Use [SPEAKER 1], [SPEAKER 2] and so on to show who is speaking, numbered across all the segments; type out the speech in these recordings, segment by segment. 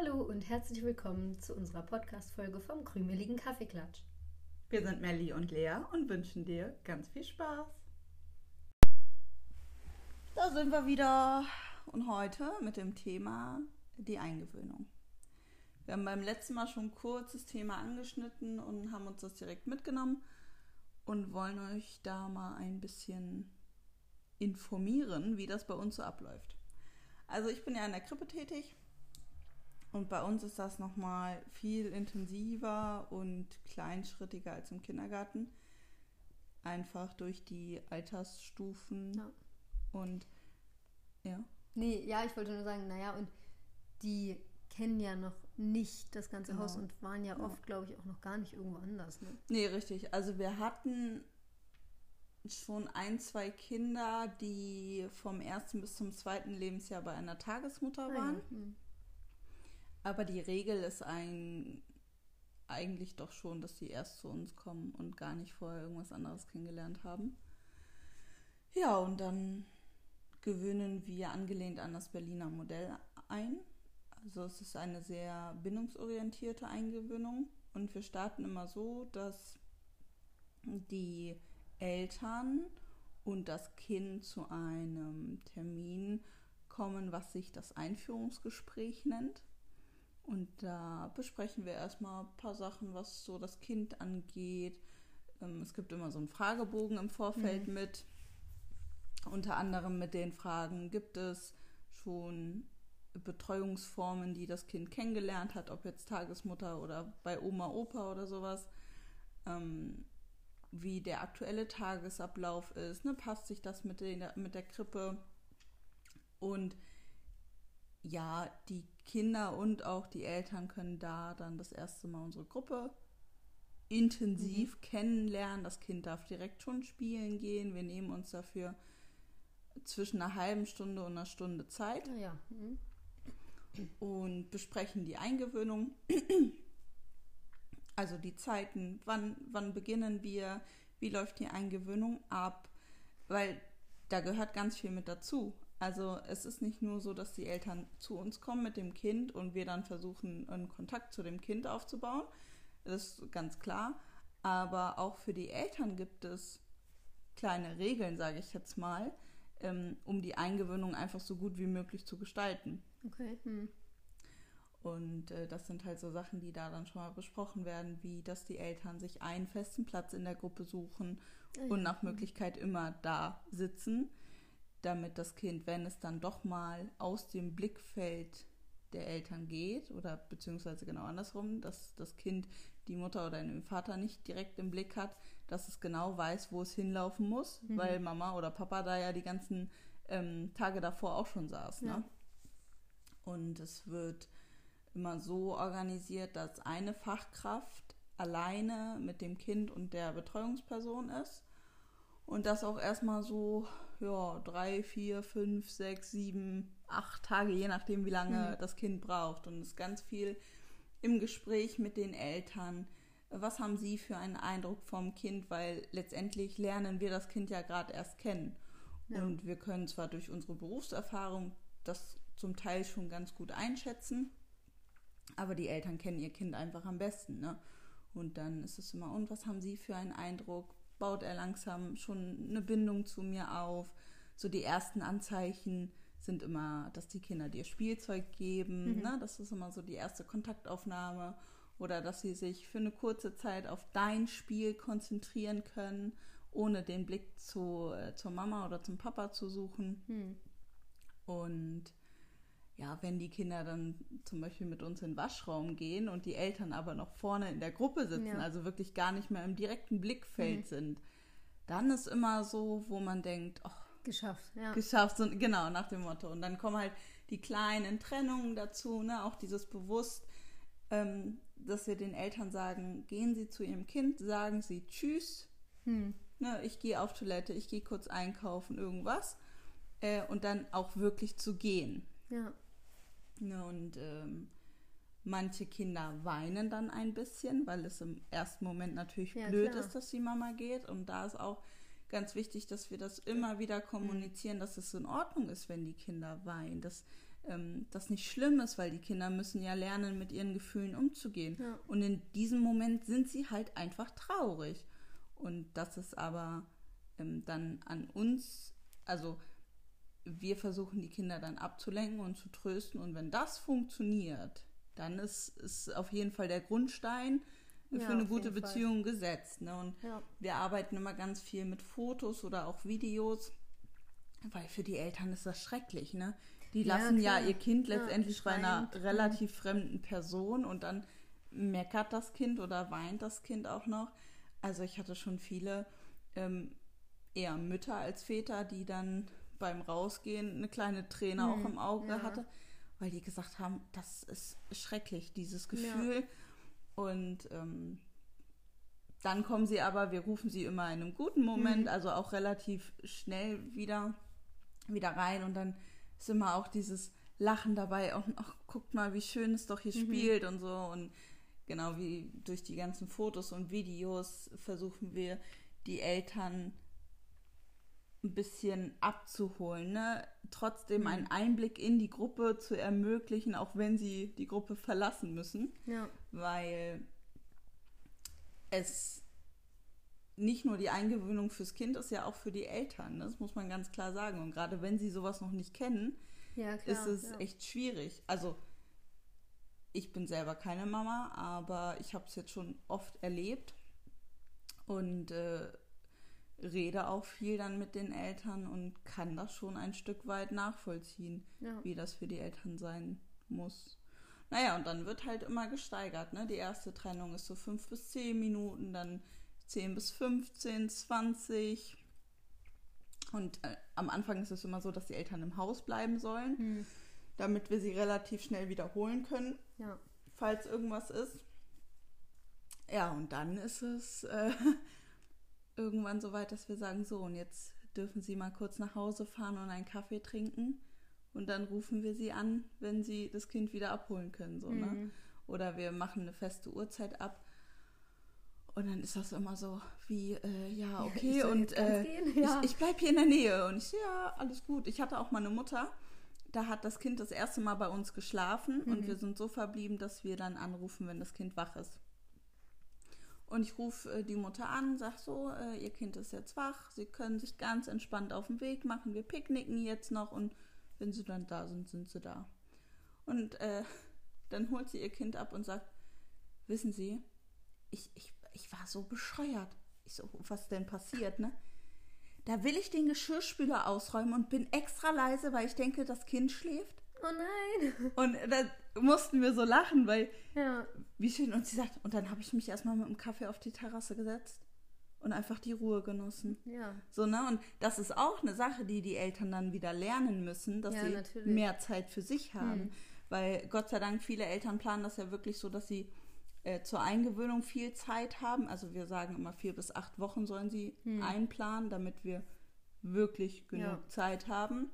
[SPEAKER 1] Hallo und herzlich willkommen zu unserer Podcast-Folge vom krümeligen Kaffeeklatsch.
[SPEAKER 2] Wir sind Melli und Lea und wünschen dir ganz viel Spaß. Da sind wir wieder und heute mit dem Thema die Eingewöhnung. Wir haben beim letzten Mal schon kurz das Thema angeschnitten und haben uns das direkt mitgenommen und wollen euch da mal ein bisschen informieren, wie das bei uns so abläuft. Also ich bin ja in der Krippe tätig und bei uns ist das nochmal viel intensiver und kleinschrittiger als im Kindergarten. Einfach durch die Altersstufen
[SPEAKER 1] Ja.
[SPEAKER 2] und ja.
[SPEAKER 1] Nee, ja, ich wollte nur sagen, naja, und die kennen ja noch nicht das ganze
[SPEAKER 2] Genau.
[SPEAKER 1] Haus und waren ja
[SPEAKER 2] Ja.
[SPEAKER 1] oft, glaube ich, auch noch gar nicht irgendwo anders. Ne?
[SPEAKER 2] Nee, richtig. Also wir hatten schon ein, zwei Kinder, die vom ersten bis zum zweiten Lebensjahr bei einer Tagesmutter
[SPEAKER 1] Ah,
[SPEAKER 2] waren.
[SPEAKER 1] ja. Hm.
[SPEAKER 2] Aber die Regel ist ein, eigentlich doch schon, dass die erst zu uns kommen und gar nicht vorher irgendwas anderes kennengelernt haben. Ja, und dann gewöhnen wir angelehnt an das Berliner Modell ein. Also es ist eine sehr bindungsorientierte Eingewöhnung und wir starten immer so, dass die Eltern und das Kind zu einem Termin kommen, was sich das Einführungsgespräch nennt. Und da besprechen wir erstmal ein paar Sachen, was so das Kind angeht. Ähm, Es gibt immer so einen Fragebogen im Vorfeld mit. Unter anderem mit den Fragen, gibt es schon Betreuungsformen, die das Kind kennengelernt hat, ob jetzt Tagesmutter oder bei Oma, Opa oder sowas. Ähm, wie der aktuelle Tagesablauf ist, ne? passt sich das mit, den, mit der Krippe und ja, die Kinder und auch die Eltern können da dann das erste Mal unsere Gruppe intensiv kennenlernen. Das Kind darf direkt schon spielen gehen. Wir nehmen uns dafür zwischen einer halben Stunde und einer Stunde Zeit
[SPEAKER 1] Ah, ja. Hm.
[SPEAKER 2] und besprechen die Eingewöhnung. Also die Zeiten, wann, wann beginnen wir, wie läuft die Eingewöhnung ab, weil da gehört ganz viel mit dazu. Also es ist nicht nur so, dass die Eltern zu uns kommen mit dem Kind und wir dann versuchen, einen Kontakt zu dem Kind aufzubauen. Das ist ganz klar. Aber auch für die Eltern gibt es kleine Regeln, sage ich jetzt mal, ähm, um die Eingewöhnung einfach so gut wie möglich zu gestalten.
[SPEAKER 1] Okay. Hm.
[SPEAKER 2] Und äh, das sind halt so Sachen, die da dann schon mal besprochen werden, wie dass die Eltern sich einen festen Platz in der Gruppe suchen
[SPEAKER 1] Ah,
[SPEAKER 2] und
[SPEAKER 1] ja.
[SPEAKER 2] nach Möglichkeit immer da sitzen, damit das Kind, wenn es dann doch mal aus dem Blickfeld der Eltern geht oder beziehungsweise genau andersrum, dass das Kind die Mutter oder den Vater nicht direkt im Blick hat, dass es genau weiß, wo es hinlaufen muss,
[SPEAKER 1] Mhm.
[SPEAKER 2] weil Mama oder Papa da ja die ganzen ähm, Tage davor auch schon saß.
[SPEAKER 1] Ja.
[SPEAKER 2] Ne? Und es wird immer so organisiert, dass eine Fachkraft alleine mit dem Kind und der Betreuungsperson ist. Und das auch erstmal so, ja, drei, vier, fünf, sechs, sieben, acht Tage, je nachdem, wie lange
[SPEAKER 1] Mhm.
[SPEAKER 2] das Kind braucht. Und es ist ganz viel im Gespräch mit den Eltern. Was haben sie für einen Eindruck vom Kind? Weil letztendlich lernen wir das Kind ja gerade erst kennen.
[SPEAKER 1] Ja.
[SPEAKER 2] Und wir können zwar durch unsere Berufserfahrung das zum Teil schon ganz gut einschätzen, aber die Eltern kennen ihr Kind einfach am besten. Ne? Und dann ist es immer, und was haben sie für einen Eindruck? Baut er langsam schon eine Bindung zu mir auf? So die ersten Anzeichen sind immer, dass die Kinder dir Spielzeug geben.
[SPEAKER 1] Mhm.
[SPEAKER 2] Ne? Das ist immer so die erste Kontaktaufnahme. Oder dass sie sich für eine kurze Zeit auf dein Spiel konzentrieren können, ohne den Blick zu, äh, zur Mama oder zum Papa zu suchen.
[SPEAKER 1] Hm.
[SPEAKER 2] Und ja, wenn die Kinder dann zum Beispiel mit uns in den Waschraum gehen und die Eltern aber noch vorne in der Gruppe sitzen,
[SPEAKER 1] Ja.
[SPEAKER 2] also wirklich gar nicht mehr im direkten Blickfeld
[SPEAKER 1] Mhm.
[SPEAKER 2] sind, dann ist immer so, wo man denkt, ach,
[SPEAKER 1] Geschafft, ja.
[SPEAKER 2] geschafft, so, genau, nach dem Motto. Und dann kommen halt die kleinen Trennungen dazu, ne? auch dieses bewusst, ähm, dass wir den Eltern sagen, gehen Sie zu Ihrem Kind, sagen Sie Tschüss,
[SPEAKER 1] Hm.
[SPEAKER 2] ne, ich gehe auf Toilette, ich gehe kurz einkaufen, irgendwas. Äh, und dann auch wirklich zu gehen.
[SPEAKER 1] Ja.
[SPEAKER 2] Ne, und ähm, manche Kinder weinen dann ein bisschen, weil es im ersten Moment natürlich
[SPEAKER 1] Ja,
[SPEAKER 2] blöd
[SPEAKER 1] klar.
[SPEAKER 2] ist, dass die Mama geht. Und da ist auch ganz wichtig, dass wir das immer wieder kommunizieren, dass es in Ordnung ist, wenn die Kinder weinen. Dass ähm, das nicht schlimm ist, weil die Kinder müssen ja lernen, mit ihren Gefühlen umzugehen.
[SPEAKER 1] Ja.
[SPEAKER 2] Und in diesem Moment sind sie halt einfach traurig. Und das ist aber ähm, dann an uns, also wir versuchen die Kinder dann abzulenken und zu trösten. Und wenn das funktioniert, dann ist, ist auf jeden Fall der Grundstein
[SPEAKER 1] Ja,
[SPEAKER 2] für eine
[SPEAKER 1] auf
[SPEAKER 2] gute
[SPEAKER 1] jeden Fall.
[SPEAKER 2] Beziehung gesetzt. Ne? Und
[SPEAKER 1] Ja.
[SPEAKER 2] wir arbeiten immer ganz viel mit Fotos oder auch Videos, weil für die Eltern ist das schrecklich. Ne? Die
[SPEAKER 1] Ja,
[SPEAKER 2] lassen ja,
[SPEAKER 1] klar.
[SPEAKER 2] ihr Kind
[SPEAKER 1] Ja,
[SPEAKER 2] letztendlich bei einer relativ fremden Person und dann meckert das Kind oder weint das Kind auch noch. Also ich hatte schon viele ähm, eher Mütter als Väter, die dann beim Rausgehen eine kleine Träne auch im Auge
[SPEAKER 1] ja.
[SPEAKER 2] hatte, weil die gesagt haben, das ist schrecklich, dieses Gefühl. Und ähm, dann kommen sie aber, wir rufen sie immer in einem guten Moment,
[SPEAKER 1] Mhm.
[SPEAKER 2] also auch relativ schnell wieder, wieder rein und dann ist immer auch dieses Lachen dabei und ach, guckt mal, wie schön es doch hier
[SPEAKER 1] Mhm.
[SPEAKER 2] spielt und so und genau wie durch die ganzen Fotos und Videos versuchen wir die Eltern ein bisschen abzuholen, ne? trotzdem einen Einblick in die Gruppe zu ermöglichen, auch wenn sie die Gruppe verlassen müssen
[SPEAKER 1] Ja.
[SPEAKER 2] weil es nicht nur die Eingewöhnung fürs Kind ist, ja auch für die Eltern. Das muss man ganz klar sagen. Und gerade wenn sie sowas noch nicht kennen,
[SPEAKER 1] Ja, klar.
[SPEAKER 2] ist es
[SPEAKER 1] ja.
[SPEAKER 2] echt schwierig. Also ich bin selber keine Mama, aber ich habe es jetzt schon oft erlebt und äh, rede auch viel dann mit den Eltern und kann das schon ein Stück weit nachvollziehen
[SPEAKER 1] Ja.
[SPEAKER 2] wie das für die Eltern sein muss. Naja, und dann wird halt immer gesteigert. Ne? Die erste Trennung ist so fünf bis zehn Minuten, dann 10 bis 15, 20. Und äh, am Anfang ist es immer so, dass die Eltern im Haus bleiben sollen,
[SPEAKER 1] Hm.
[SPEAKER 2] damit wir sie relativ schnell wiederholen können,
[SPEAKER 1] Ja.
[SPEAKER 2] falls irgendwas ist. Ja, und dann ist es äh, irgendwann so weit, dass wir sagen, so, und jetzt dürfen Sie mal kurz nach Hause fahren und einen Kaffee trinken. Und dann rufen wir Sie an, wenn Sie das Kind wieder abholen können. So, ne?
[SPEAKER 1] Mhm.
[SPEAKER 2] Oder wir machen eine feste Uhrzeit ab. Und dann ist das immer so wie, äh, ja, okay,
[SPEAKER 1] ich soll
[SPEAKER 2] und äh,
[SPEAKER 1] ja.
[SPEAKER 2] ich, ich bleibe hier in der Nähe. Und ich ja, alles gut. Ich hatte auch mal eine Mutter, da hat das Kind das erste Mal bei uns geschlafen und
[SPEAKER 1] Mhm.
[SPEAKER 2] wir sind so verblieben, dass wir dann anrufen, wenn das Kind wach ist. Und ich rufe äh, die Mutter an, sag so, äh, ihr Kind ist jetzt wach, sie können sich ganz entspannt auf den Weg machen, wir picknicken jetzt noch und wenn sie dann da sind, sind sie da. Und äh, dann holt sie ihr Kind ab und sagt, wissen Sie, ich, ich, ich war so bescheuert. Ich so, was denn passiert, ne? Da will ich den Geschirrspüler ausräumen und bin extra leise, weil ich denke, das Kind schläft.
[SPEAKER 1] Oh nein.
[SPEAKER 2] Und da mussten wir so lachen, weil
[SPEAKER 1] Ja.
[SPEAKER 2] wie schön. Und sie sagt, und dann habe ich mich erstmal mit dem Kaffee auf die Terrasse gesetzt und einfach die Ruhe genossen.
[SPEAKER 1] Ja.
[SPEAKER 2] So, ne? Und das ist auch eine Sache, die die Eltern dann wieder lernen müssen, dass
[SPEAKER 1] Ja,
[SPEAKER 2] sie
[SPEAKER 1] natürlich.
[SPEAKER 2] mehr Zeit für sich haben.
[SPEAKER 1] Hm.
[SPEAKER 2] Weil Gott sei Dank viele Eltern planen das ja wirklich so, dass sie äh, zur Eingewöhnung viel Zeit haben. Also wir sagen immer vier bis acht Wochen sollen sie einplanen, damit wir wirklich genug
[SPEAKER 1] Hm. Ja.
[SPEAKER 2] Zeit haben.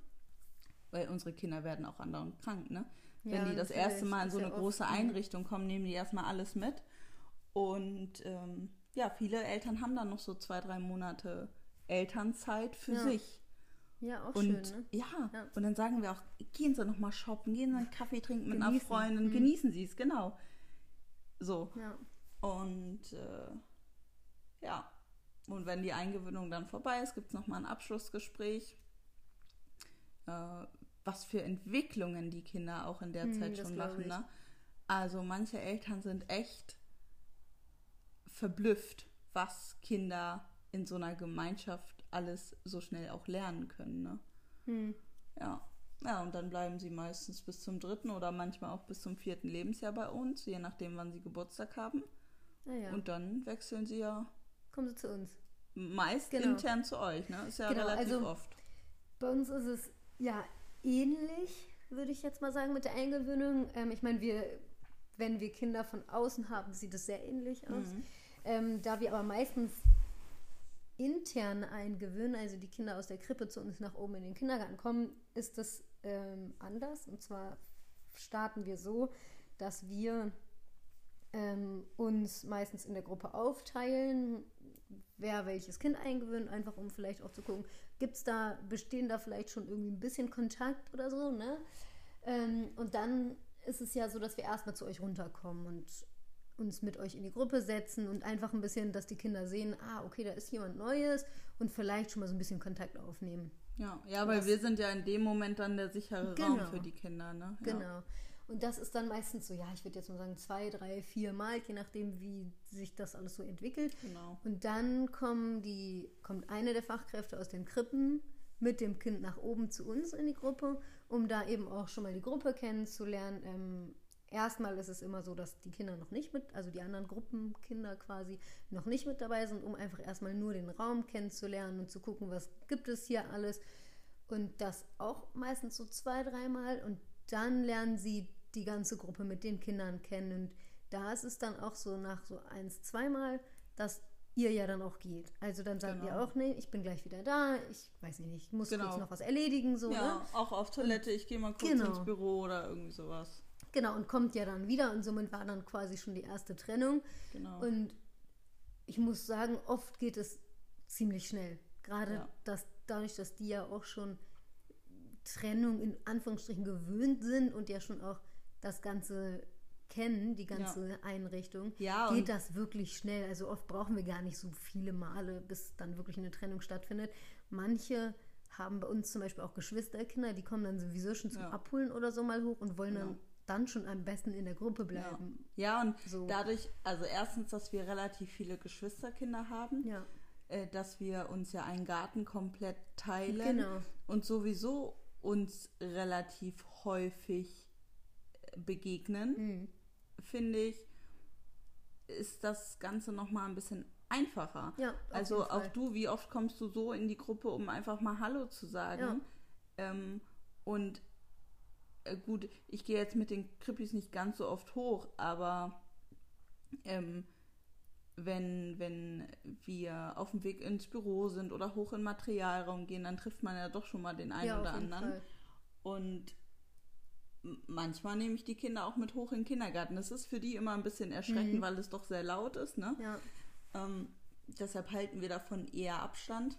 [SPEAKER 2] Weil unsere Kinder werden auch andauernd krank, ne? Wenn
[SPEAKER 1] Ja,
[SPEAKER 2] die das erste Mal in so eine große
[SPEAKER 1] mhm.
[SPEAKER 2] Einrichtung kommen, nehmen die erstmal alles mit. Und ähm, ja, viele Eltern haben dann noch so zwei, drei Monate Elternzeit für
[SPEAKER 1] Ja.
[SPEAKER 2] sich.
[SPEAKER 1] Ja, auch
[SPEAKER 2] Und
[SPEAKER 1] schön, ne?
[SPEAKER 2] ja,
[SPEAKER 1] Ja.
[SPEAKER 2] und dann sagen wir auch, gehen Sie noch mal shoppen, gehen Sie einen Kaffee trinken mit einer
[SPEAKER 1] Genießen.
[SPEAKER 2] Freundin,
[SPEAKER 1] Mhm.
[SPEAKER 2] genießen Sie es, genau. So.
[SPEAKER 1] Ja.
[SPEAKER 2] Und äh, ja, und wenn die Eingewöhnung dann vorbei ist, gibt es nochmal ein Abschlussgespräch. Äh, was für Entwicklungen die Kinder auch in der
[SPEAKER 1] Hm,
[SPEAKER 2] Zeit schon machen. Ne? Also manche Eltern sind echt verblüfft, was Kinder in so einer Gemeinschaft alles so schnell auch lernen können. Ne?
[SPEAKER 1] Hm.
[SPEAKER 2] Ja. Ja, und dann bleiben sie meistens bis zum dritten oder manchmal auch bis zum vierten Lebensjahr bei uns, je nachdem, wann sie Geburtstag haben.
[SPEAKER 1] Naja.
[SPEAKER 2] Und dann wechseln sie ja
[SPEAKER 1] Kommen Sie zu uns.
[SPEAKER 2] meist
[SPEAKER 1] Genau.
[SPEAKER 2] intern zu euch, ne? Ist ja
[SPEAKER 1] Genau,
[SPEAKER 2] relativ
[SPEAKER 1] also-
[SPEAKER 2] oft.
[SPEAKER 1] Bei uns ist es ja ähnlich, würde ich jetzt mal sagen, mit der Eingewöhnung. Ähm, ich meine, wir, wenn wir Kinder von außen haben, sieht es sehr ähnlich aus.
[SPEAKER 2] Mhm.
[SPEAKER 1] Ähm, da wir aber meistens intern eingewöhnen, also die Kinder aus der Krippe zu uns nach oben in den Kindergarten kommen, ist das ähm, anders. Und zwar starten wir so, dass wir ähm, uns meistens in der Gruppe aufteilen, wer welches Kind eingewöhnt, einfach um vielleicht auch zu gucken, gibt es da, bestehen da vielleicht schon irgendwie ein bisschen Kontakt oder so, ne? Ähm, und dann ist es ja so, dass wir erstmal zu euch runterkommen und uns mit euch in die Gruppe setzen und einfach ein bisschen, dass die Kinder sehen, ah, okay, da ist jemand Neues und vielleicht schon mal so ein bisschen Kontakt aufnehmen.
[SPEAKER 2] Ja, ja, weil
[SPEAKER 1] Das-
[SPEAKER 2] wir sind ja in dem Moment dann der sichere
[SPEAKER 1] Genau.
[SPEAKER 2] Raum für die Kinder, ne? Ja.
[SPEAKER 1] Genau. Und das ist dann meistens so, ja, ich würde jetzt mal sagen, zwei, drei, vier Mal, je nachdem, wie sich das alles so entwickelt.
[SPEAKER 2] Genau.
[SPEAKER 1] Und dann kommen die, kommt eine der Fachkräfte aus den Krippen mit dem Kind nach oben zu uns in die Gruppe, um da eben auch schon mal die Gruppe kennenzulernen. Ähm, erstmal ist es immer so, dass die Kinder noch nicht mit, also die anderen Gruppenkinder quasi noch nicht mit dabei sind, um einfach erstmal nur den Raum kennenzulernen und zu gucken, was gibt es hier alles. Und das auch meistens so zwei, dreimal. Und dann lernen sie die ganze Gruppe mit den Kindern kennen. Und da ist es dann auch so nach so eins, zweimal, dass ihr ja dann auch geht. Also dann sagt
[SPEAKER 2] Genau.
[SPEAKER 1] ihr auch, nee, ich bin gleich wieder da, ich weiß nicht, ich muss
[SPEAKER 2] Genau.
[SPEAKER 1] kurz noch was erledigen, so,
[SPEAKER 2] Ja,
[SPEAKER 1] ne?
[SPEAKER 2] auch auf Toilette, ich gehe mal kurz
[SPEAKER 1] Genau.
[SPEAKER 2] ins Büro oder irgendwie sowas.
[SPEAKER 1] Genau, und kommt ja dann wieder und somit war dann quasi schon die erste Trennung.
[SPEAKER 2] Genau.
[SPEAKER 1] Und ich muss sagen, oft geht es ziemlich schnell. Gerade
[SPEAKER 2] Ja.
[SPEAKER 1] dass, dadurch, dass die ja auch schon Trennung in Anführungsstrichen gewöhnt sind und ja schon auch das Ganze kennen, die ganze Einrichtung,
[SPEAKER 2] Ja,
[SPEAKER 1] geht das wirklich schnell. Also oft brauchen wir gar nicht so viele Male, bis dann wirklich eine Trennung stattfindet. Manche haben bei uns zum Beispiel auch Geschwisterkinder, die kommen dann sowieso schon zum
[SPEAKER 2] Ja.
[SPEAKER 1] Abholen oder so mal hoch und wollen dann,
[SPEAKER 2] Genau.
[SPEAKER 1] dann schon am besten in der Gruppe
[SPEAKER 2] ja.
[SPEAKER 1] bleiben.
[SPEAKER 2] ja, und
[SPEAKER 1] So.
[SPEAKER 2] dadurch, also erstens, dass wir relativ viele Geschwisterkinder haben,
[SPEAKER 1] Ja,
[SPEAKER 2] äh, dass wir uns ja einen Garten komplett teilen
[SPEAKER 1] genau.
[SPEAKER 2] und sowieso uns relativ häufig äh, begegnen,
[SPEAKER 1] Mhm.
[SPEAKER 2] finde ich, ist das Ganze nochmal ein bisschen einfacher.
[SPEAKER 1] Ja,
[SPEAKER 2] Also auch du, wie oft kommst du so in die Gruppe, um einfach mal Hallo zu sagen? Ähm, und äh, gut, ich gehe jetzt mit den Krippis nicht ganz so oft hoch, aber ähm, wenn, wenn wir auf dem Weg ins Büro sind oder hoch in den Materialraum gehen, dann trifft man ja doch schon mal den einen
[SPEAKER 1] ja,
[SPEAKER 2] oder anderen.
[SPEAKER 1] Fall.
[SPEAKER 2] Und manchmal nehme ich die Kinder auch mit hoch in den Kindergarten. Das ist für die immer ein bisschen erschreckend,
[SPEAKER 1] Mhm.
[SPEAKER 2] weil es doch sehr laut ist. Ne?
[SPEAKER 1] Ja,
[SPEAKER 2] Ähm, deshalb halten wir davon eher Abstand.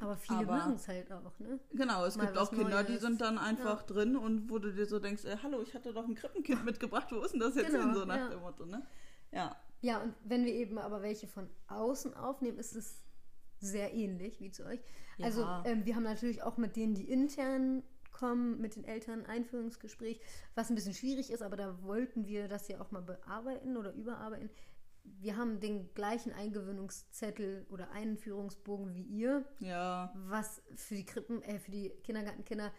[SPEAKER 1] aber viele mögen es halt auch, ne?
[SPEAKER 2] Genau, es
[SPEAKER 1] Mal
[SPEAKER 2] gibt auch Kinder, die
[SPEAKER 1] Neues.
[SPEAKER 2] sind dann einfach drin und wo du dir so denkst, äh, hallo, ich hatte doch ein Krippenkind mitgebracht, wo ist denn das jetzt
[SPEAKER 1] Genau,
[SPEAKER 2] hin? So nach
[SPEAKER 1] ja.
[SPEAKER 2] dem Motto, ne? Ja,
[SPEAKER 1] Ja, und wenn wir eben aber welche von außen aufnehmen, ist es sehr ähnlich wie zu euch.
[SPEAKER 2] Ja.
[SPEAKER 1] Also ähm, wir haben natürlich auch mit denen, die intern kommen, mit den Eltern ein Einführungsgespräch, was ein bisschen schwierig ist, aber da wollten wir das ja auch mal bearbeiten oder überarbeiten. Wir haben den gleichen Eingewöhnungszettel oder Einführungsbogen wie ihr,
[SPEAKER 2] ja,
[SPEAKER 1] was für die Krippen, äh, für die Kindergartenkinder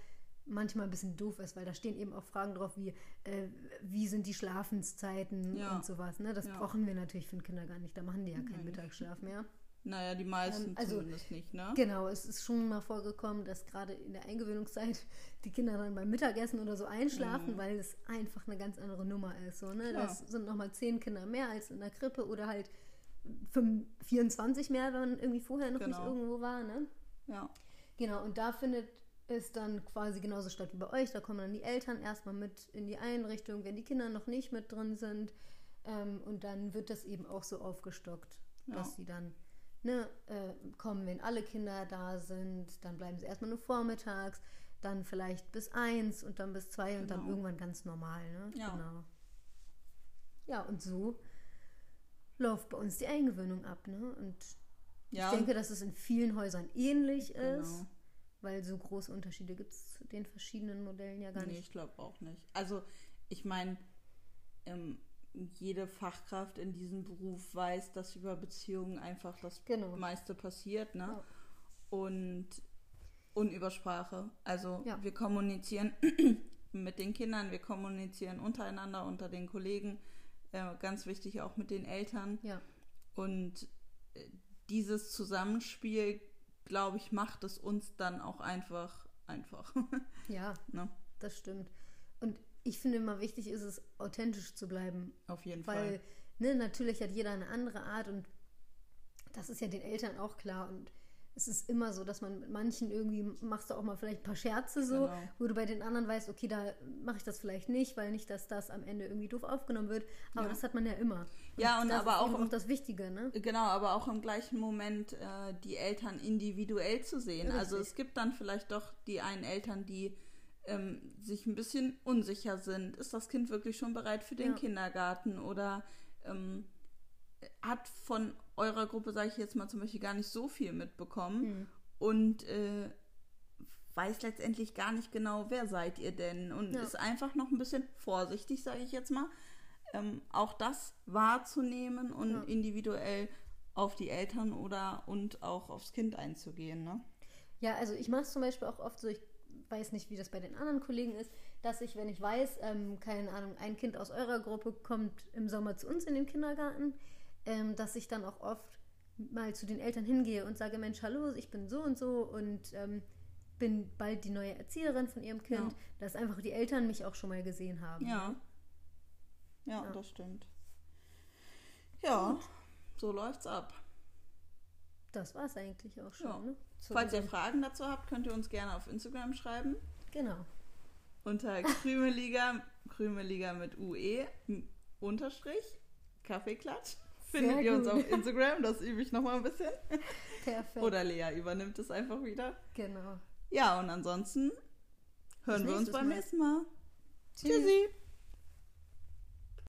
[SPEAKER 1] manchmal ein bisschen doof ist, weil da stehen eben auch Fragen drauf wie, äh, wie sind die Schlafenszeiten
[SPEAKER 2] Ja.
[SPEAKER 1] und sowas. Ne? Das
[SPEAKER 2] Ja.
[SPEAKER 1] brauchen wir natürlich für den Kindergarten nicht. Da machen die ja keinen
[SPEAKER 2] Nein.
[SPEAKER 1] Mittagsschlaf mehr.
[SPEAKER 2] naja, die meisten
[SPEAKER 1] Ähm, also-
[SPEAKER 2] zumindest nicht, ne?
[SPEAKER 1] Genau, es ist schon mal vorgekommen, dass gerade in der Eingewöhnungszeit die Kinder dann beim Mittagessen oder so einschlafen,
[SPEAKER 2] Mhm.
[SPEAKER 1] weil es einfach eine ganz andere Nummer ist. So, ne?
[SPEAKER 2] Klar.
[SPEAKER 1] Das sind nochmal zehn Kinder mehr als in der Krippe oder halt fünf- 24 mehr, wenn man irgendwie vorher noch nicht
[SPEAKER 2] Genau.
[SPEAKER 1] irgendwo war. Ne?
[SPEAKER 2] Ja,
[SPEAKER 1] Genau, und da findet es dann quasi genauso statt wie bei euch. Da kommen dann die Eltern erstmal mit in die Einrichtung, wenn die Kinder noch nicht mit drin sind. Ähm, und dann wird das eben auch so aufgestockt,
[SPEAKER 2] Ja.
[SPEAKER 1] dass sie dann ne, äh, kommen, wenn alle Kinder da sind. Dann bleiben sie erstmal nur vormittags, dann vielleicht bis eins und dann bis zwei und dann
[SPEAKER 2] Genau.
[SPEAKER 1] irgendwann ganz normal. Ne?
[SPEAKER 2] Ja.
[SPEAKER 1] Genau. Ja, und so läuft bei uns die Eingewöhnung ab. Ne? Und
[SPEAKER 2] ja,
[SPEAKER 1] ich denke, dass es in vielen Häusern ähnlich ist. Weil so große Unterschiede gibt es zu den verschiedenen Modellen ja gar
[SPEAKER 2] Nee,
[SPEAKER 1] nicht.
[SPEAKER 2] ich glaube auch nicht. Also, ich meine, ähm, jede Fachkraft in diesem Beruf weiß, dass über Beziehungen einfach das
[SPEAKER 1] Genau.
[SPEAKER 2] meiste passiert, ne?
[SPEAKER 1] Ja.
[SPEAKER 2] Und, und über Sprache. Also,
[SPEAKER 1] Ja.
[SPEAKER 2] wir kommunizieren mit den Kindern, wir kommunizieren untereinander, unter den Kollegen, äh, ganz wichtig auch mit den Eltern.
[SPEAKER 1] Ja,
[SPEAKER 2] Und äh, dieses Zusammenspiel, glaube ich, macht es uns dann auch einfach einfach.
[SPEAKER 1] ja,
[SPEAKER 2] ne?
[SPEAKER 1] das stimmt. Und ich finde immer wichtig ist es, authentisch zu bleiben.
[SPEAKER 2] Auf jeden
[SPEAKER 1] Weil,
[SPEAKER 2] Fall.
[SPEAKER 1] ne, natürlich hat jeder eine andere Art und das ist ja den Eltern auch klar. Und es ist immer so, dass man mit manchen irgendwie machst du auch mal vielleicht ein paar Scherze so,
[SPEAKER 2] Genau.
[SPEAKER 1] wo du bei den anderen weißt, okay, da mache ich das vielleicht nicht, weil nicht, dass das am Ende irgendwie doof aufgenommen wird. Aber
[SPEAKER 2] Ja.
[SPEAKER 1] das hat man ja immer.
[SPEAKER 2] Ja, und
[SPEAKER 1] das
[SPEAKER 2] aber
[SPEAKER 1] ist
[SPEAKER 2] auch
[SPEAKER 1] auch das Wichtige, ne?
[SPEAKER 2] Genau, aber auch im gleichen Moment äh, die Eltern individuell zu sehen. Also
[SPEAKER 1] Richtig.
[SPEAKER 2] es gibt dann vielleicht doch die einen Eltern, die ähm, sich ein bisschen unsicher sind. Ist das Kind wirklich schon bereit für den
[SPEAKER 1] Ja.
[SPEAKER 2] Kindergarten oder ähm, hat von eurer Gruppe, sage ich jetzt mal zum Beispiel, gar nicht so viel mitbekommen
[SPEAKER 1] Hm.
[SPEAKER 2] und äh, weiß letztendlich gar nicht genau, wer seid ihr denn und
[SPEAKER 1] Ja.
[SPEAKER 2] ist einfach noch ein bisschen vorsichtig, sage ich jetzt mal, ähm, auch das wahrzunehmen und
[SPEAKER 1] Ja.
[SPEAKER 2] individuell auf die Eltern oder und auch aufs Kind einzugehen. Ne?
[SPEAKER 1] Ja, also ich mache es zum Beispiel auch oft so, ich weiß nicht, wie das bei den anderen Kollegen ist, dass ich, wenn ich weiß, ähm, keine Ahnung, ein Kind aus eurer Gruppe kommt im Sommer zu uns in den Kindergarten, ähm, dass ich dann auch oft mal zu den Eltern hingehe und sage, Mensch, hallo, ich bin so und so und ähm, bin bald die neue Erzieherin von ihrem Kind,
[SPEAKER 2] Ja.
[SPEAKER 1] dass einfach die Eltern mich auch schon mal gesehen haben.
[SPEAKER 2] Ja. Ja,
[SPEAKER 1] Ja.
[SPEAKER 2] das stimmt. Ja, so läuft's ab.
[SPEAKER 1] Das war es eigentlich auch schon.
[SPEAKER 2] Ja.
[SPEAKER 1] Ne? Zu
[SPEAKER 2] Falls ihr Fragen dazu habt, könnt ihr uns gerne auf Instagram schreiben.
[SPEAKER 1] Genau.
[SPEAKER 2] Unter Krümeliga, Krümeliga mit UE, Unterstrich, Kaffeeklatsch. Findet
[SPEAKER 1] Sehr
[SPEAKER 2] ihr uns
[SPEAKER 1] gut.
[SPEAKER 2] auf Instagram, das übe ich nochmal ein bisschen.
[SPEAKER 1] Perfekt.
[SPEAKER 2] Oder Lea übernimmt es einfach wieder.
[SPEAKER 1] Genau.
[SPEAKER 2] Ja, und ansonsten hören wir uns beim nächsten Mal.
[SPEAKER 1] Tschüss.
[SPEAKER 2] Tschüssi.